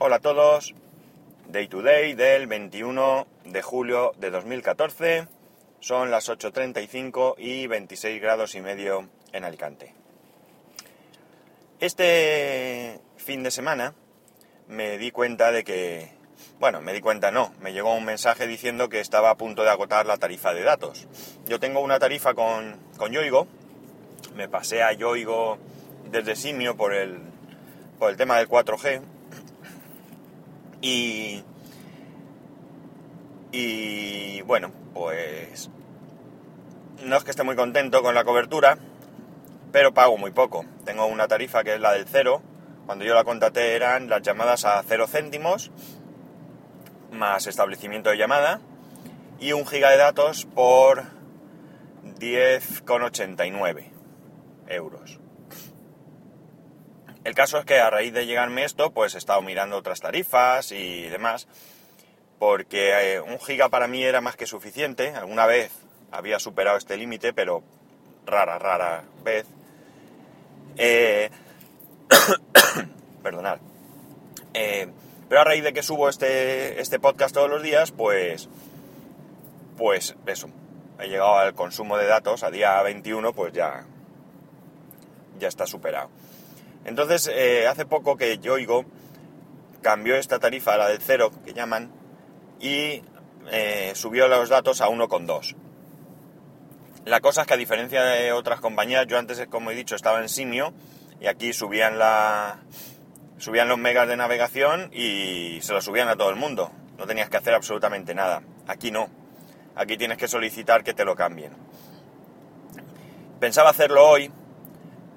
Hola a todos, Day to Day del 21 de julio de 2014, son las 8.35 y 26 grados y medio en Alicante. Este fin de semana me di cuenta de que, bueno, me di cuenta no, me llegó un mensaje diciendo que estaba a punto de agotar la tarifa de datos. Yo tengo una tarifa con, con Yoigo, me pasé a Yoigo desde Simio por el, por el tema del 4G y, y bueno, pues no es que esté muy contento con la cobertura, pero pago muy poco. Tengo una tarifa que es la del cero. Cuando yo la contraté eran las llamadas a cero céntimos, más establecimiento de llamada, y un giga de datos por 10,89 euros. El caso es que a raíz de llegarme esto, pues he estado mirando otras tarifas y demás, porque eh, un giga para mí era más que suficiente. Alguna vez había superado este límite, pero rara, rara vez. Eh, perdonad. Eh, pero a raíz de que subo este, este podcast todos los días, pues, pues eso, he llegado al consumo de datos a día 21, pues ya, ya está superado. Entonces, eh, hace poco que Yoigo cambió esta tarifa, la del cero, que llaman, y eh, subió los datos a 1,2. La cosa es que a diferencia de otras compañías, yo antes, como he dicho, estaba en Simio, y aquí subían la subían los megas de navegación y se los subían a todo el mundo. No tenías que hacer absolutamente nada. Aquí no. Aquí tienes que solicitar que te lo cambien. Pensaba hacerlo hoy,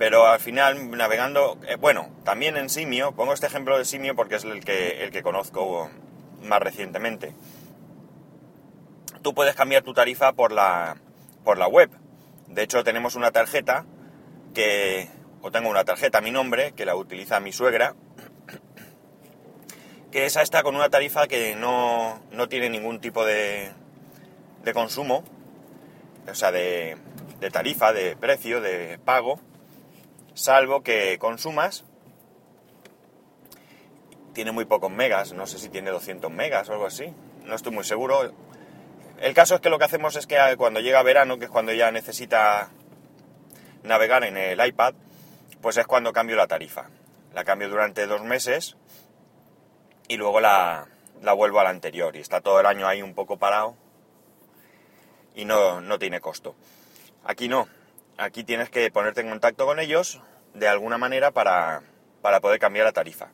pero al final navegando, eh, bueno, también en Simio, pongo este ejemplo de Simio porque es el que, el que conozco más recientemente. Tú puedes cambiar tu tarifa por la, por la web. De hecho, tenemos una tarjeta que, o tengo una tarjeta a mi nombre, que la utiliza mi suegra, que esa está con una tarifa que no, no tiene ningún tipo de, de consumo, o sea, de, de tarifa, de precio, de pago, salvo que consumas. Tiene muy pocos megas, no sé si tiene 200 megas o algo así, no estoy muy seguro. El caso es que lo que hacemos es que cuando llega verano, que es cuando ya necesita navegar en el iPad, pues es cuando cambio la tarifa. La cambio durante dos meses y luego la, la vuelvo a la anterior. Y está todo el año ahí un poco parado y no, no tiene costo. Aquí no, aquí tienes que ponerte en contacto con ellos de alguna manera para, para poder cambiar la tarifa.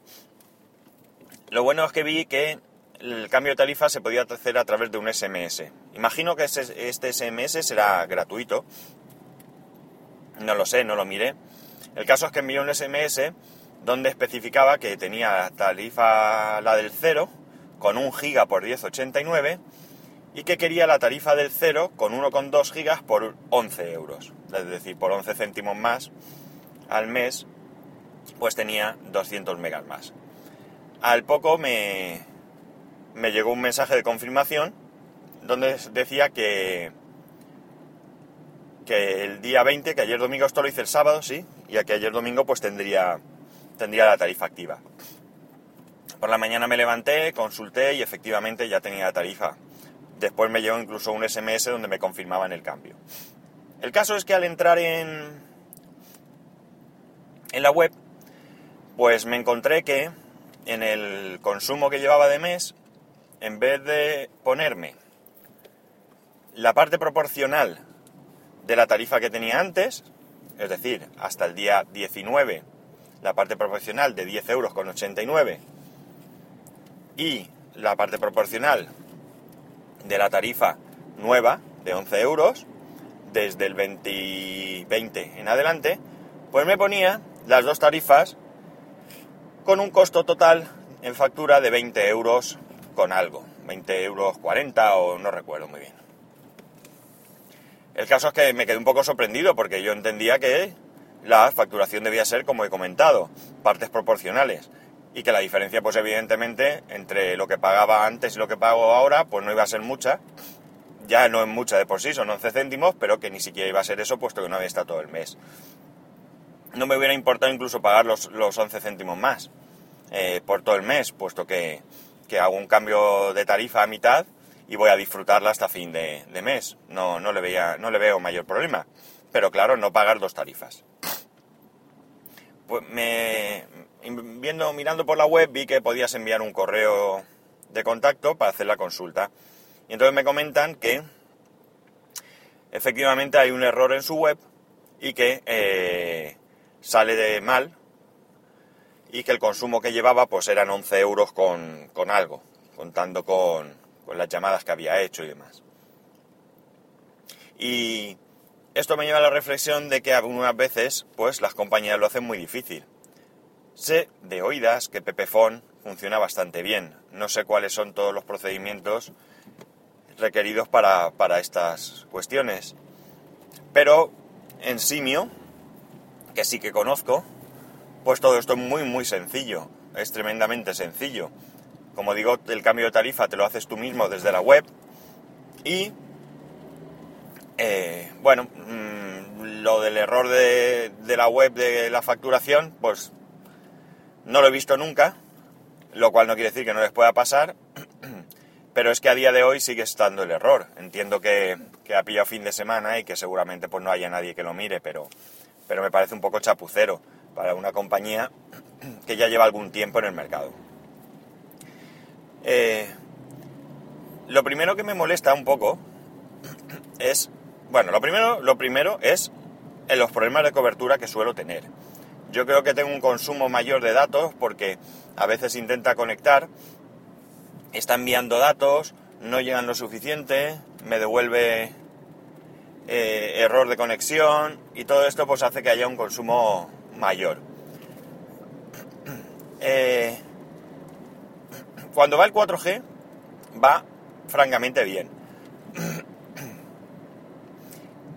Lo bueno es que vi que el cambio de tarifa se podía hacer a través de un SMS. Imagino que este SMS será gratuito. No lo sé, no lo miré. El caso es que envié un SMS donde especificaba que tenía tarifa la del 0 con 1 giga por 10,89 y que quería la tarifa del 0 con 1,2 gigas por 11 euros. Es decir, por 11 céntimos más al mes, pues tenía 200 megas más. Al poco me, me llegó un mensaje de confirmación donde decía que, que el día 20, que ayer domingo esto lo hice el sábado, sí, y que ayer domingo pues tendría, tendría la tarifa activa. Por la mañana me levanté, consulté y efectivamente ya tenía la tarifa. Después me llegó incluso un SMS donde me confirmaban el cambio. El caso es que al entrar en, en la web, pues me encontré que en el consumo que llevaba de mes, en vez de ponerme la parte proporcional de la tarifa que tenía antes, es decir, hasta el día 19, la parte proporcional de 10 euros con 89 y la parte proporcional de la tarifa nueva de 11 euros desde el 2020 en adelante, pues me ponía las dos tarifas con un costo total en factura de 20 euros con algo, 20 euros 40 o no recuerdo muy bien. El caso es que me quedé un poco sorprendido porque yo entendía que la facturación debía ser, como he comentado, partes proporcionales y que la diferencia, pues evidentemente, entre lo que pagaba antes y lo que pago ahora, pues no iba a ser mucha. Ya no es mucha de por sí, son 11 céntimos, pero que ni siquiera iba a ser eso, puesto que no había estado todo el mes no me hubiera importado incluso pagar los, los 11 céntimos más. eh, por todo el mes, puesto que, que, hago un cambio de tarifa a mitad y voy a disfrutarla hasta fin de, mes. No, no, le veía, no le veo mayor problema. Pero claro, no pagar dos tarifas. Pues me, viendo, mirando por la web vi que podías enviar un correo de contacto para hacer la consulta. Y entonces me comentan que efectivamente hay un error en su web y que eh, sale de mal y que el consumo que llevaba pues eran 11 euros con, con algo, contando con, con, las llamadas que había hecho y demás. Y esto me lleva a la reflexión de que algunas veces pues las compañías lo hacen muy difícil. Sé de oídas que Pepefon funciona bastante bien. No sé cuáles son todos los procedimientos requeridos para, para estas cuestiones. Pero en Simio, que sí que conozco, pues todo esto es muy muy sencillo, es tremendamente sencillo. Como digo, el cambio de tarifa te lo haces tú mismo desde la web y, eh, bueno, mmm, lo del error de, de la web de la facturación, pues no lo he visto nunca, lo cual no quiere decir que no les pueda pasar, pero es que a día de hoy sigue estando el error. Entiendo que, que, ha pillado fin de semana y que seguramente pues no haya nadie que lo mire, pero, pero me parece un poco chapucero para una compañía que ya lleva algún tiempo en el mercado. Eh, lo primero que me molesta un poco es, bueno, lo primero, lo primero es en los problemas de cobertura que suelo tener. Yo creo que tengo un consumo mayor de datos porque a veces intenta conectar, está enviando datos, no llegan lo suficiente, me devuelve eh, error de conexión y todo esto pues hace que haya un consumo mayor. Eh, cuando va el 4G, va francamente bien.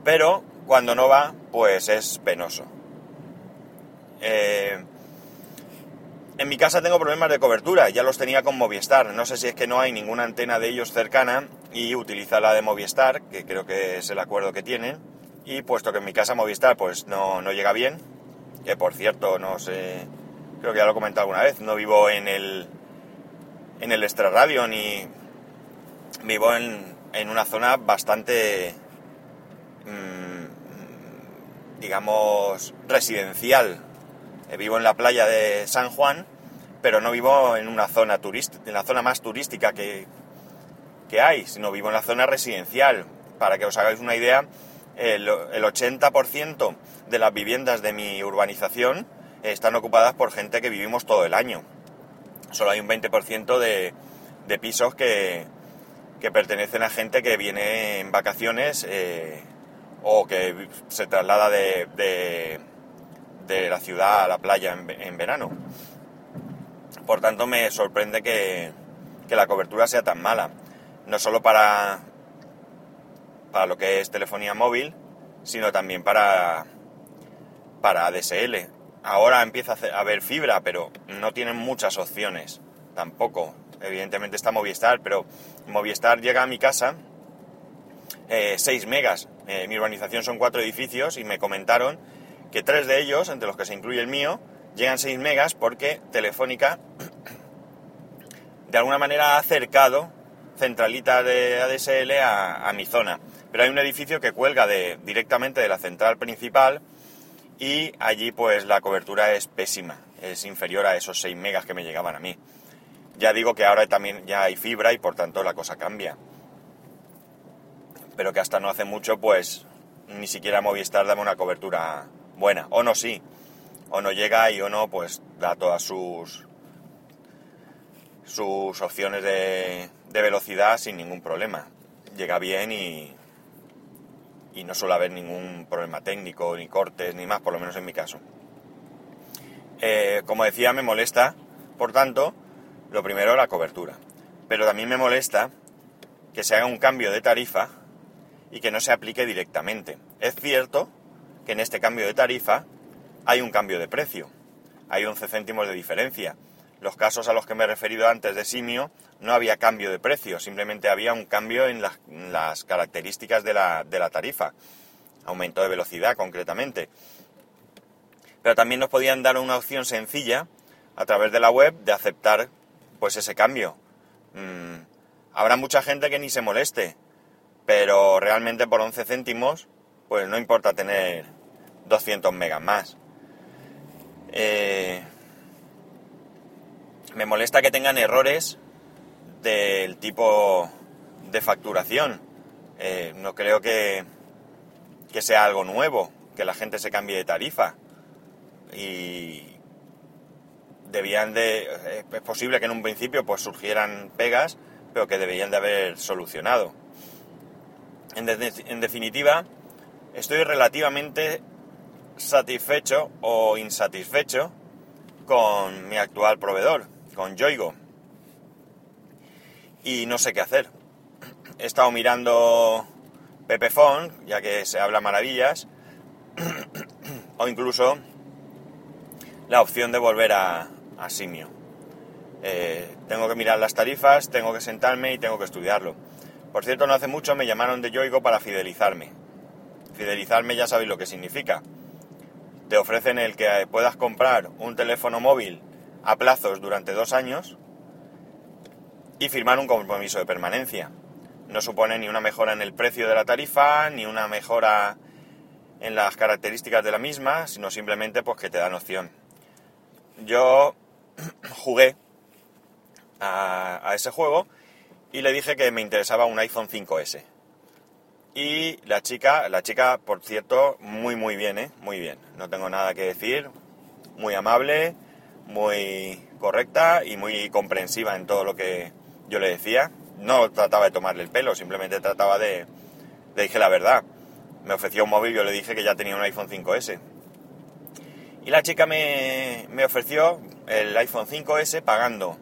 Pero cuando no va, pues es penoso. Eh, en mi casa tengo problemas de cobertura, ya los tenía con Movistar. No sé si es que no hay ninguna antena de ellos cercana y utiliza la de Movistar, que creo que es el acuerdo que tienen. Y puesto que en mi casa Movistar pues no, no llega bien, que por cierto, no sé, creo que ya lo he comentado alguna vez, no vivo en el, en el extrarradio ni vivo en, en una zona bastante, mmm, digamos, residencial. Eh, vivo en la playa de San Juan, pero no vivo en una zona turística, en la zona más turística que, que hay, sino vivo en la zona residencial. Para que os hagáis una idea, el, el 80% de las viviendas de mi urbanización están ocupadas por gente que vivimos todo el año. Solo hay un 20% de, pisos que, pertenecen a gente que viene en vacaciones eh, o que se traslada de, la ciudad a la playa en, verano. Por tanto, me sorprende que la cobertura sea tan mala. No solo para, para lo que es telefonía móvil, sino también para, para ADSL. Ahora empieza a haber fibra, pero no tienen muchas opciones tampoco. Evidentemente está Movistar, pero Movistar llega a mi casa eh, 6 megas. Eh, mi urbanización son cuatro edificios y me comentaron que tres de ellos, entre los que se incluye el mío, llegan 6 megas porque Telefónica de alguna manera ha acercado centralita de ADSL a, mi zona pero hay un edificio que cuelga de, directamente de la central principal y allí pues la cobertura es pésima, es inferior a esos 6 megas que me llegaban a mí. Ya digo que ahora también ya hay fibra y por tanto la cosa cambia. Pero que hasta no hace mucho pues ni siquiera Movistar dame una cobertura buena, o no sí, o no llega y o no pues da todas sus sus opciones de, de velocidad sin ningún problema. Llega bien y, y no suele haber ningún problema técnico, ni cortes, ni más, por lo menos en mi caso. Eh, como decía, me molesta, por tanto, lo primero la cobertura. Pero también me molesta que se haga un cambio de tarifa y que no se aplique directamente. Es cierto que en este cambio de tarifa hay un cambio de precio, hay 11 céntimos de diferencia. Los casos a los que me he referido antes de Simio no había cambio de precio, simplemente había un cambio en, la, en las características de la, de la tarifa, aumento de velocidad concretamente. Pero también nos podían dar una opción sencilla a través de la web de aceptar pues ese cambio. Mm, habrá mucha gente que ni se moleste, pero realmente por 11 céntimos pues no importa tener 200 megas más. Eh, me molesta que tengan errores del tipo de facturación. Eh, no creo que, que sea algo nuevo, que la gente se cambie de tarifa. Y debían de... Es posible que en un principio pues surgieran pegas, pero que debían de haber solucionado. En, en definitiva, estoy relativamente satisfecho o insatisfecho con mi actual proveedor, con Yoigo. Y no sé qué hacer. He estado mirando Pepefon, ya que se habla maravillas, o incluso la opción de volver a, Simio. Eh, tengo que mirar las tarifas, tengo que sentarme y tengo que estudiarlo. Por cierto, no hace mucho me llamaron de Yoigo para fidelizarme. Fidelizarme ya sabéis lo que significa te ofrecen el que puedas comprar un teléfono móvil a plazos durante dos años y firmar un compromiso de permanencia. No supone ni una mejora en el precio de la tarifa, ni una mejora en las características de la misma, sino simplemente pues que te dan opción. Yo jugué a, a ese juego y le dije que me interesaba un iPhone 5S. Y la chica, la chica, por cierto, muy muy bien, ¿eh? Muy bien. No tengo nada que decir. Muy amable, muy correcta y muy comprensiva en todo lo que yo le decía. No trataba de tomarle el pelo, simplemente trataba de... Le dije la verdad. Me ofreció un móvil, yo le dije que ya tenía un iPhone 5S. Y la chica me, me ofreció el iPhone 5S pagando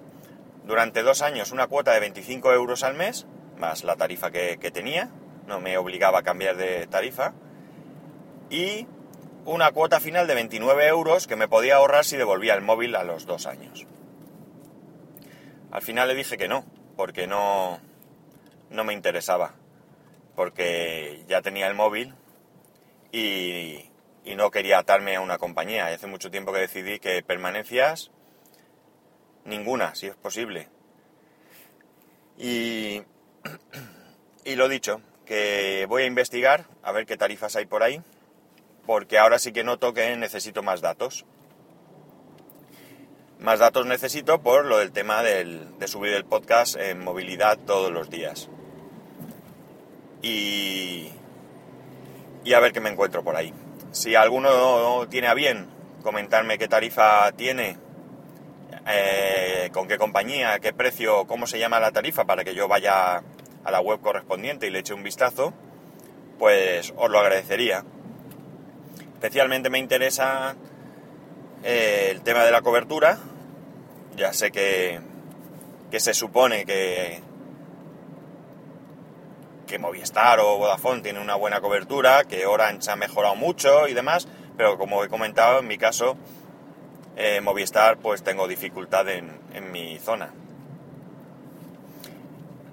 durante dos años una cuota de 25 euros al mes, más la tarifa que, que tenía, no me obligaba a cambiar de tarifa, y una cuota final de 29 euros que me podía ahorrar si devolvía el móvil a los dos años. Al final le dije que no, porque no, no me interesaba, porque ya tenía el móvil y, y no quería atarme a una compañía. hace mucho tiempo que decidí que permanencias, ninguna, si es posible. Y, y lo dicho, que voy a investigar a ver qué tarifas hay por ahí, porque ahora sí que noto que necesito más datos. Más datos necesito por lo del tema de subir el podcast en movilidad todos los días. Y, y a ver qué me encuentro por ahí. Si alguno tiene a bien comentarme qué tarifa tiene, eh, con qué compañía, qué precio, cómo se llama la tarifa para que yo vaya a la web correspondiente y le eche un vistazo, pues os lo agradecería. Especialmente me interesa eh, el tema de la cobertura. Ya sé que, que se supone que, que Movistar o Vodafone tiene una buena cobertura, que Orange ha mejorado mucho y demás, pero como he comentado, en mi caso, eh, Movistar pues tengo dificultad en, en mi zona.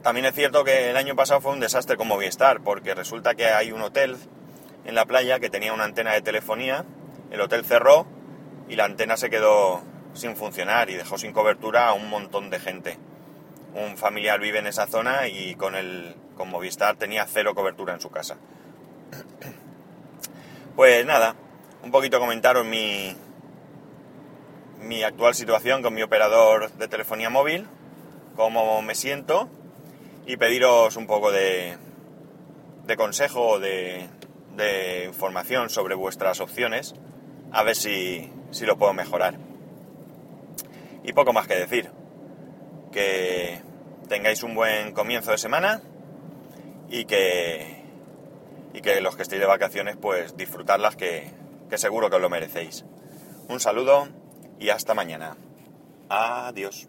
También es cierto que el año pasado fue un desastre con Movistar, porque resulta que hay un hotel en la playa que tenía una antena de telefonía, el hotel cerró y la antena se quedó sin funcionar y dejó sin cobertura a un montón de gente. Un familiar vive en esa zona y con el con Movistar tenía cero cobertura en su casa. Pues nada, un poquito comentaros mi mi actual situación con mi operador de telefonía móvil, cómo me siento y pediros un poco de, de consejo o de, de, información sobre vuestras opciones, a ver si, si lo puedo mejorar. Y poco más que decir. Que tengáis un buen comienzo de semana y que, y que los que estéis de vacaciones, pues disfrutarlas, que, que seguro que os lo merecéis. Un saludo y hasta mañana. Adiós.